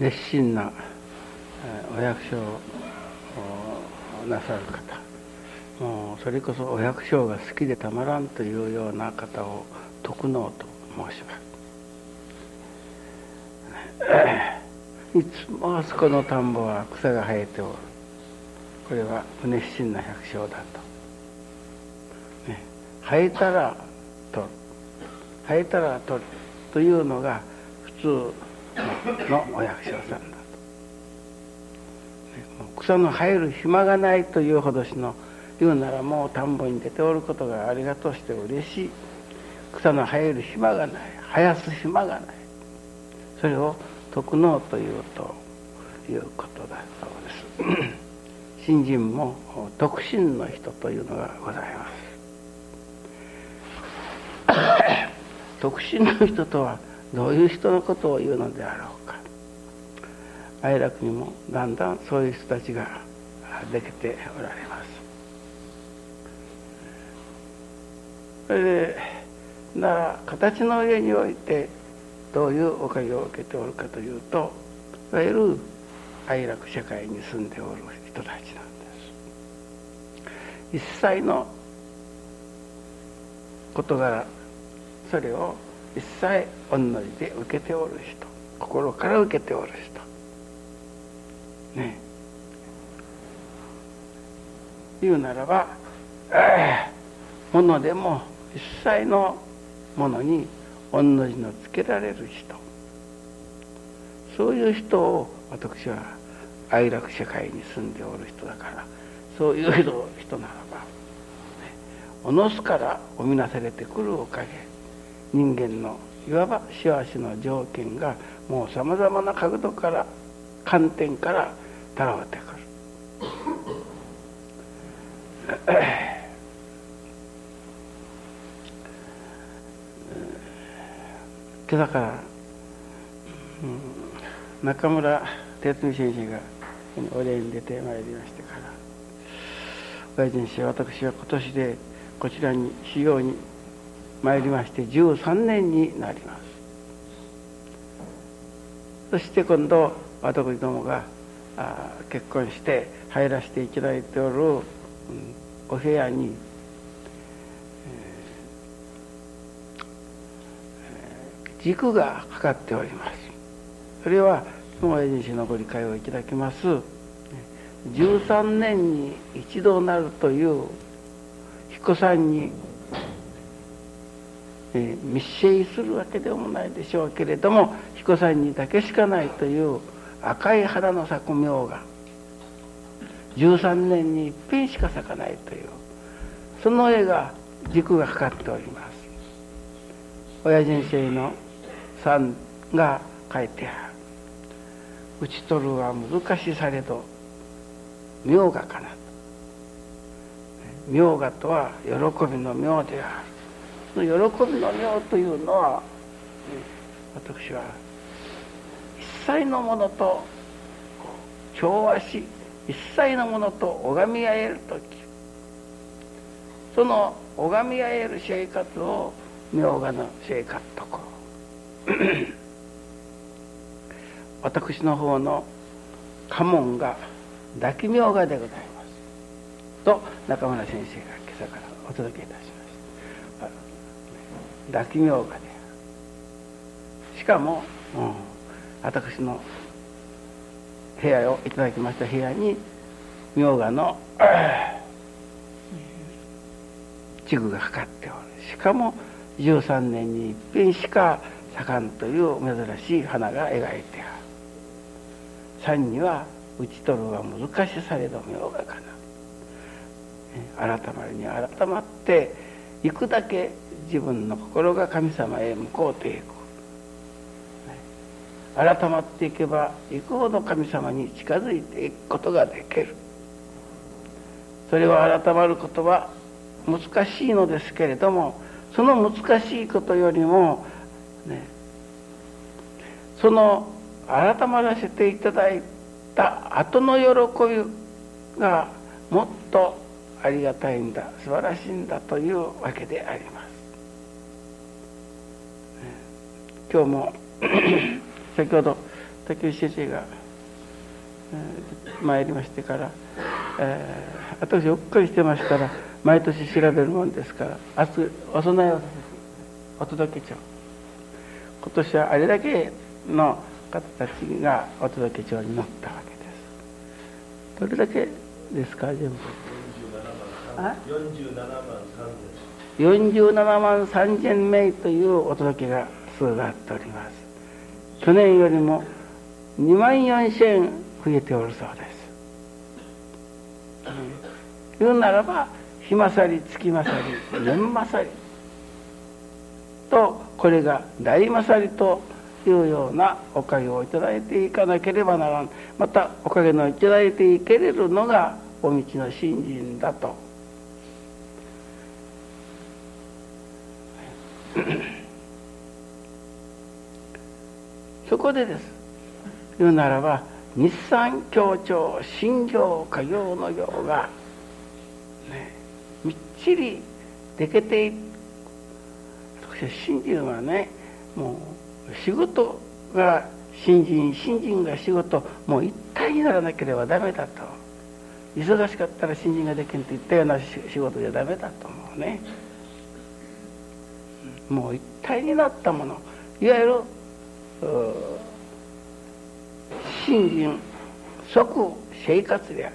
熱心なお役所をなさる方。もうそれこそお百姓が好きでたまらんというような方を徳能と申します。いつもあそこの田んぼは草が生えておる。これは不熱心な百姓だと、ね、生えたら取る。生えたら取るというのが普通。のお役所さんだと、草の生える暇がないというほどしの言うならもう田んぼに出ておることがありがとうして嬉しい。草の生える暇がない。生やす暇がない。それを徳能というということだそうです。新人も徳心の人というのがございます。徳心の人とはどういう人のことを言うのであろうか。哀楽にもだんだんそういう人たちができておられます。それでなら形の上においてどういうおかげを受けておるかというといわゆる哀楽社会に住んでおる人たちなんです。一切の事柄それを一切同じで受けておる人心から受けておる人。ね。言うならば、えー、ものでも一切のものに同じのつけられる人。そういう人を私は愛楽社会に住んでおる人だからそういう人ならば、おのずから生みなされてくるおかげ。人間のいわば幸せの条件がもうさまざまな角度から観点からたらわってくる。今朝から、うん、中村哲美先生がお礼に出てまいりましてから親父に私は今年でこちらに修行に参りまして13年になります。そして今度私どもが結婚して入らせていただいておる、うん、お部屋に軸がかかっております。それは友親人のご理解をいただきます。13年に一度なるという彦さんに、えー、密生するわけでもないでしょうけれども彦さんにだけしかないという赤い花の咲く苗が13年に一遍しか咲かないというその絵が軸がかかっております。親人生のさんが書いてある「打ち取るは難しされど明画かな」明画とは喜びの妙である。喜びの妙というのは私は一切のものと調和し一切のものと拝み合える時その拝み合える生活を明画の生活とこう 私の方の家紋が抱き明画でございます。と中村先生が今朝からお届けいたします。した抱き明画でしかも、うん、私の部屋をいただきました部屋に明画の 地具がかかっておる。しかも13年に一遍しか盛んという珍しい花が描いてある。三には打ち取るは難しされど明がかな。改まりに改まっていくだけ自分の心が神様へ向こうていく改まっていけばいくほど神様に近づいていくことができる。それは改まることは難しいのですけれどもその難しいことよりもね、その改まらせていただいた後の喜びがもっとありがたいんだ素晴らしいんだというわけであります。今日も 先ほど竹内先生が、えー、参りましてから、えー、私うっかりしてましたら毎年調べるもんですから明日お供えをさせてお届け帳今年はあれだけの方たちがお届け帳に載ったわけです。どれだけですか全部。47万3000名というお届けが数があっております。去年よりも2万4000増えておるそうです、言うならば日勝り月勝り年勝り。とこれが大勝りというようなおかげをいただいていかなければならん。またおかげのいただいていけれるのがお道の信心だと そこでです。言うならば日産協調新業家業の業が、ね、みっちりでけてい私信心はねもう仕事が新人新人が仕事もう一体にならなければダメだと。忙しかったら新人ができんといったような仕事じゃダメだと思うね。もう一体になったもの。いわゆる新人即生活である。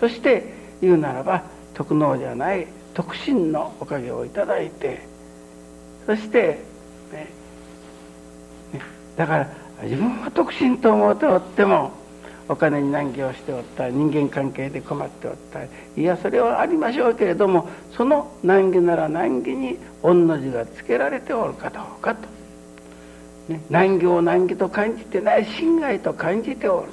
そして言うならば特能じゃない特進のおかげをいただいてそしてねねだから自分は特進と思っておってもお金に難儀をしておった人間関係で困っておった。いやそれはありましょうけれどもその難儀なら難儀に御の字がつけられておるかどうかと、ね、難儀を難儀と感じてない心外と感じておる。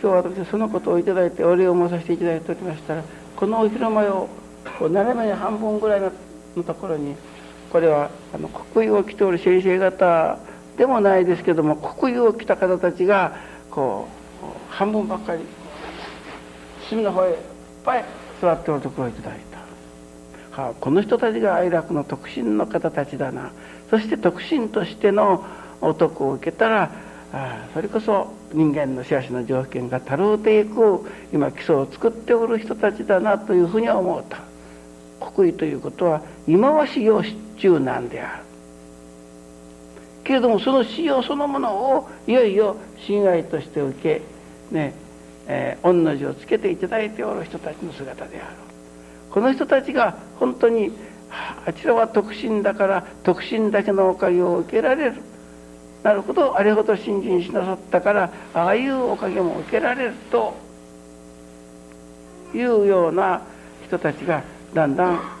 今日私はそのことをいただいてお礼を申させていただいておりましたらこのお披露目をこう斜めに半分ぐらいのところにこれはあの国油を着ておる先生方でもないですけども国油を着た方たちがこう半分ばっかり隅の方へいっぱい座っておるところをいただいた、はあ、この人たちが愛楽の特進の方たちだな。そして特進としての男を受けたらあそれこそ人間の幸せの条件がたるうていく今基礎を作っておる人たちだなというふうに思った。国威ということは今は修行中なんである。けれどもその使用そのものをいよいよ親愛として受けねえー、御の字をつけていただいておる人たちの姿である。この人たちが本当にあちらは特進だから特進だけのおかげを受けられる。なるほどあれほど信心しなさったからああいうおかげも受けられるというような人たちがだんだん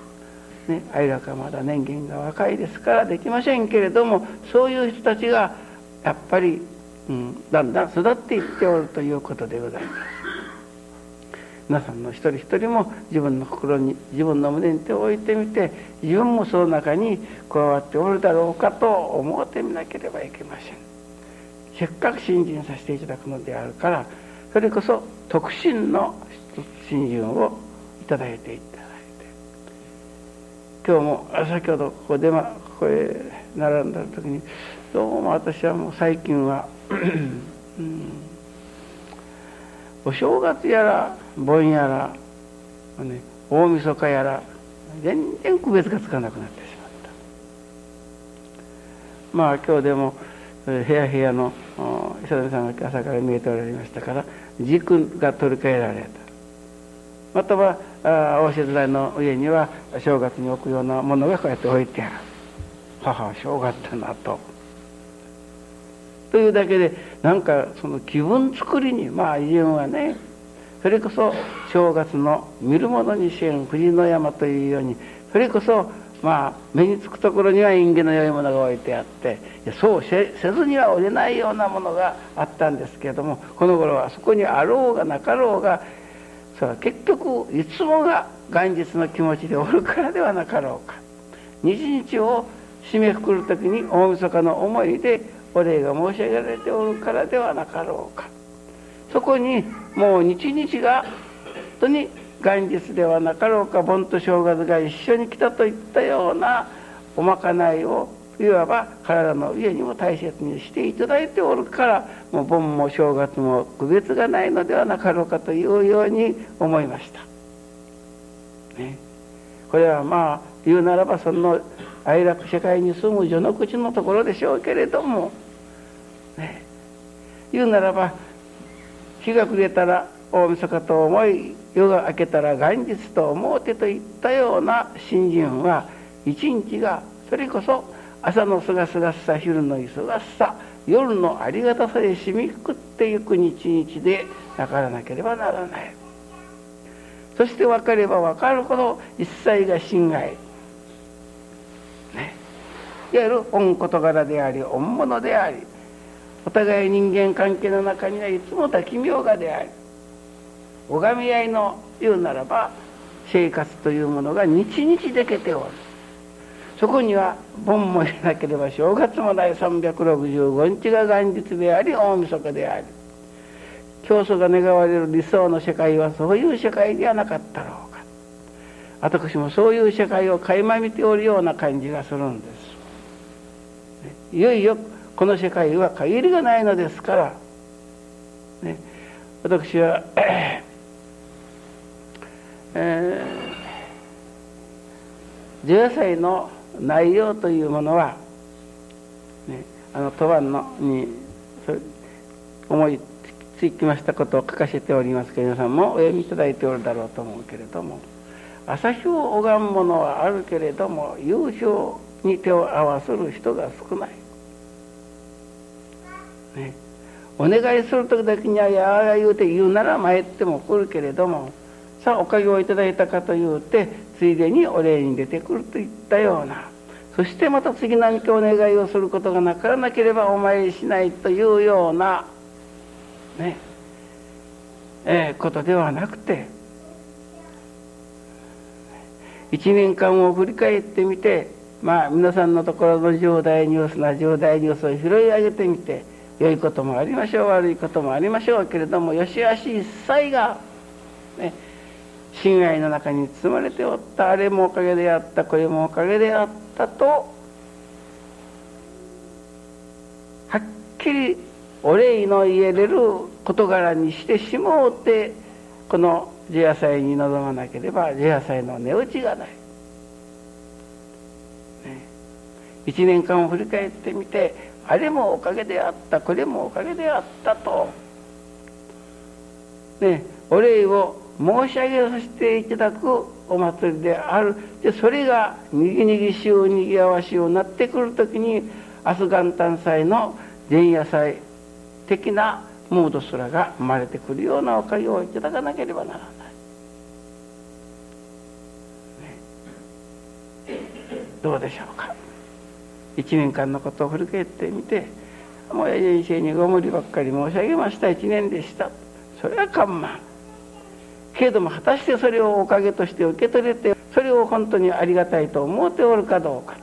ね愛楽はまだ年限が若いですからできませんけれどもそういう人たちがやっぱり、うん、だんだん育っていっておるということでございます。皆さんの一人一人も自分の心に自分の胸に手を置いてみて自分もその中に加わっておるだろうかと思ってみなければいけません。せっかく信心させていただくのであるからそれこそ特進の信心をいただいていった今日も先ほどここで、ま、ここへ並んだ時にどうも私はもう最近は、うん、お正月やら盆やら、ね、大晦日やら全然区別がつかなくなってしまった。まあ今日でも部屋部屋の伊佐美さんが朝から見えておられましたから軸が取り替えられた。または大静台の上には正月に置くようなものがこうやって置いてある母は正月だなと。というだけでなんかその気分作りにまあ自分はねそれこそ正月の見る者に支援藤の山というようにそれこそまあ目につくところには縁起の良いものが置いてあってそうせずにはおれないようなものがあったんですけれどもこの頃はそこにあろうがなかろうがそれは結局いつもが元日の気持ちでおるからではなかろうか。日々を締めくくる時に大晦日の思いでお礼が申し上げられておるからではなかろうか。そこにもう日々が本当に元日ではなかろうか盆と正月が一緒に来たといったようなおまかないをいわば体の上にも大切にしていただいておるからもう盆も正月も区別がないのではなかろうかというように思いました。ね、これはまあ言うならばその哀楽世界に住む序の口のところでしょうけれども、ね、言うならば日が暮れたら大晦日と思い夜が明けたら元日と思うてといったような新人は一日がそれこそ朝のすがすがしさ昼の忙しさ夜のありがたさで染みくってゆく日々でなからなければならない。そして分かれば分かるほど一切が侵害。ね。いわゆる恩事柄であり恩物でありお互い人間関係の中にはいつも多奇妙がであり拝み合いの言うならば生活というものが日々でけておる。そこには盆も入れなければ正月もない365日が元日であり大晦日であり。教祖が願われる理想の世界はそういう世界ではなかったろうか。私もそういう世界を垣間見ておるような感じがするんです。いよいよこの世界は限りがないのですから、ね、私は、えー、10歳の内容というものは、ね、あの当番のに思いつきましたことを書かせておりますけど皆さんもお読みいただいておるだろうと思うけれども朝日を拝むものはあるけれども優勝に手を合わせる人が少ない。ね、お願いする時だけにはやあや言うて言うなら参っても来るけれどもさあおかげをいただいたかというてついでにお礼に出てくるといったような。そしてまた次何かお願いをすることがなからなければお参りしないというようなねえー、ことではなくて一年間を振り返ってみてまあ皆さんのところの重大ニュースな重大ニュースを拾い上げてみて良いこともありましょう悪いこともありましょうけれどもよしあし一切が、ね、侵害の中に包まれておったあれもおかげであったこれもおかげであったとはっきりお礼の言えれる事柄にしてしもうてこの地野菜に臨まなければ地野菜の値打ちがない。一年間を振り返ってみてあれもおかげであったこれもおかげであったと、ね、お礼を申し上げさせていただくお祭りである。でそれがにぎにぎしゅうにぎわわしゅうなってくる時に明日元旦祭の前夜祭的なムードすらが生まれてくるようなおかげをいただかなければならない。どうでしょうか。1年間のことを振り返ってみてもう人生にご無理ばっかり申し上げました。1年でした。それは緩慢けれども果たしてそれをおかげとして受け取れてそれを本当にありがたいと思っておるかどうか、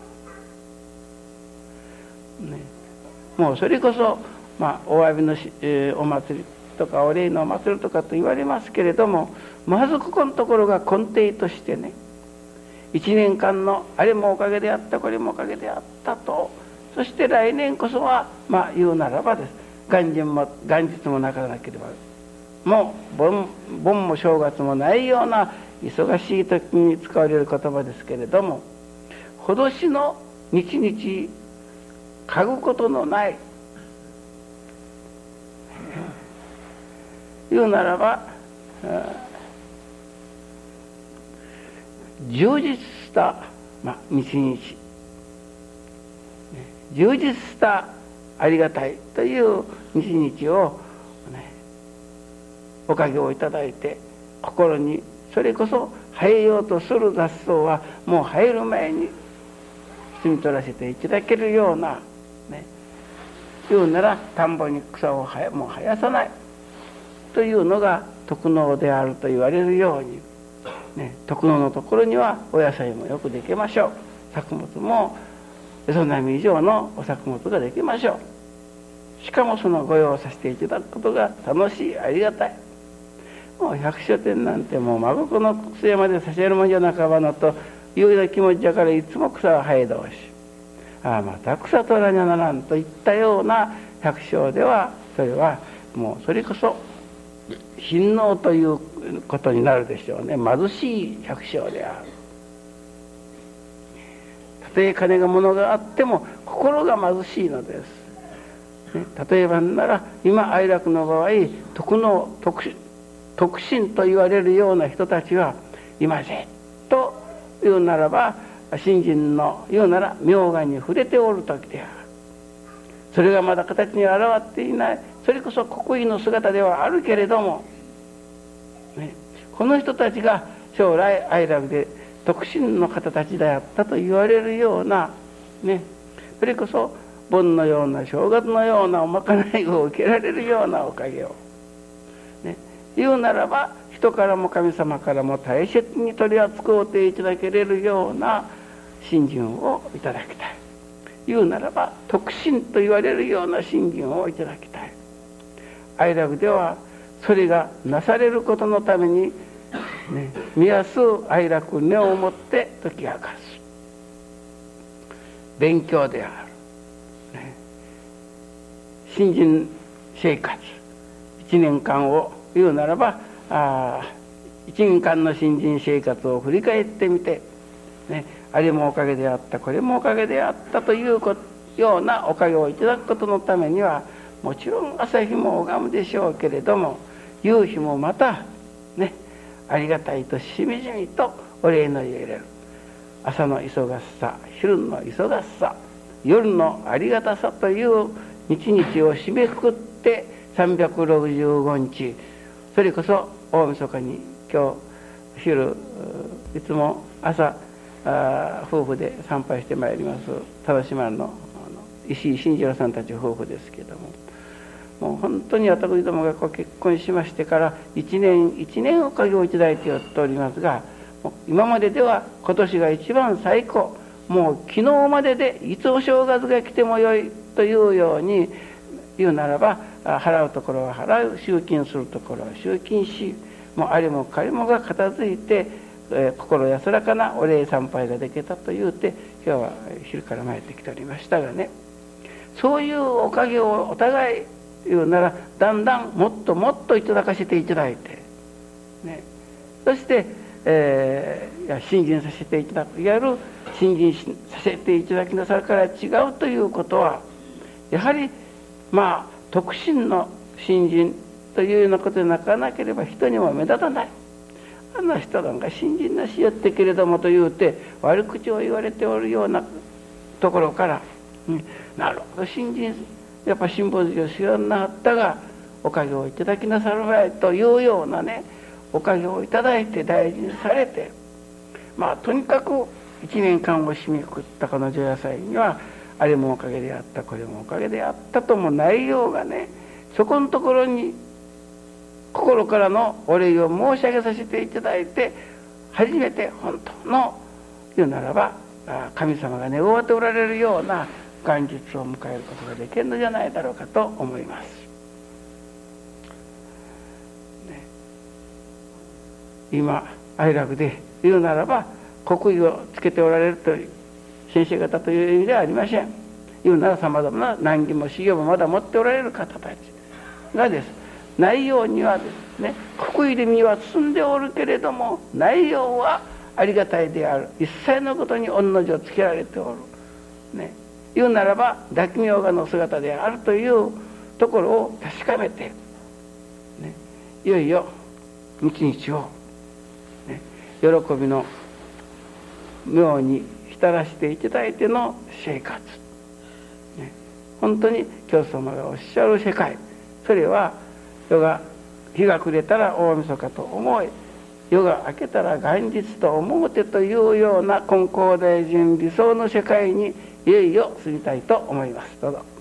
ね、もうそれこそ、まあ、お詫びのし、えー、お祭りとかお礼のお祭りとかと言われますけれどもまずここのところが根底としてね1年間のあれもおかげであったこれもおかげであったとそして来年こそはまあ言うならばです。元日も元日もなかなければも盆盆も正月もないような忙しい時に使われる言葉ですけれども脅しの日々嗅ぐことのない言うならば充実した、まあ、日々充実したありがたいという日々を、ね、おかげをいただいて心にそれこそ生えようとする雑草はもう生える前に摘み取らせていただけるような、ね、言うなら田んぼに草をもう生やさないというのが徳能であると言われるようにね、徳野のところにはお野菜もよくできましょう。作物もそんな以上のお作物ができましょう。しかもその御用させていただくことが楽しいありがたい。もう百姓店なんてもう孫子の末まで差し上げるもんじゃなかばのというような気持ちだからいつも草は生え通し。あまた草取らにゃならんといったような百姓ではそれはもうそれこそ貧農ということになるでしょうね。貧しい百姓である。たとえ金が物があっても心が貧しいのです、ね、例えばなら今哀楽の場合徳の徳徳心と言われるような人たちは今ぜと言うならば信心の言うなら明眼に触れておる時である。それがまだ形に現っていない。それこそ国威の姿ではあるけれども、ね、この人たちが将来愛楽で特進の方たちであったと言われるような。ね。それこそ盆のような正月のようなおまかないを受けられるようなおかげを、言うならば人からも神様からも大切に取り扱うていただけれるような信心をいただきたい。言うならば特進と言われるような信心をいただきたい。愛楽ではそれがなされることのために、ね、見やす愛楽根を持って解き明かす。勉強である、ね、新人生活。1年間を言うならばあ1年間の新人生活を振り返ってみて、ね、あれもおかげであったこれもおかげであったというようなおかげをいただくことのためにはもちろん朝日も拝むでしょうけれども夕日もまたねありがたいとしみじみとお礼の言える朝の忙しさ昼の忙しさ夜のありがたさという日々を締めくくって365日それこそ大晦日に今日昼いつも朝夫婦で参拝してまいります正島の石井慎次郎さんたち夫婦ですけども。もう本当に私どもがこう結婚しましてから1年1年おかげをいただいておりますが今まででは今年が一番最高。もう昨日まででいつお正月が来てもよいというように言うならば払うところは払う集金するところは集金しもうあれも彼もが片付いて、えー、心安らかなお礼参拝ができたと言うて今日は昼から参ってきておりましたがね。そういうおかげをお互い言うならだんだんもっともっといただかせていただいて、ね、そして、えー、いや信心させていただくいわゆる信心させていただきなさるから違うということはやはりまあ特進の信心というようなことでなかなければ人にも目立たない。あんな人なんか信心なしよってけれどもと言うて悪口を言われておるようなところから、うん、なるほど信心やっぱ辛抱好きを知らなったがおかげをいただきなさるばいというようなねおかげをいただいて大事にされてまあとにかく1年間を締めくくったこの除夜祭にはあれもおかげであったこれもおかげであったとも内容がねそこのところに心からのお礼を申し上げさせていただいて初めて本当の言うならば神様が願っておられるような元日を迎えることができるのじゃないだろうかと思います。ね、今哀楽で言うならば国威をつけておられるという先生方という意味ではありません。言うならさまざまな難儀も修行もまだ持っておられる方たちがです。内容にはですね国威で身は包んでおるけれども内容はありがたいである。一切のことに御の字をつけられておる。ね。言うならば大名画の姿であるというところを確かめて、ね、いよいよ日々を、ね、喜びの妙に浸らしていただいての生活、ね、本当に教祖様がおっしゃる世界。それは夜が日が暮れたら大晦日と思い夜が明けたら元日と思うてというような金光大臣理想の世界にいよいよ過ぎたいと思います。どうぞ。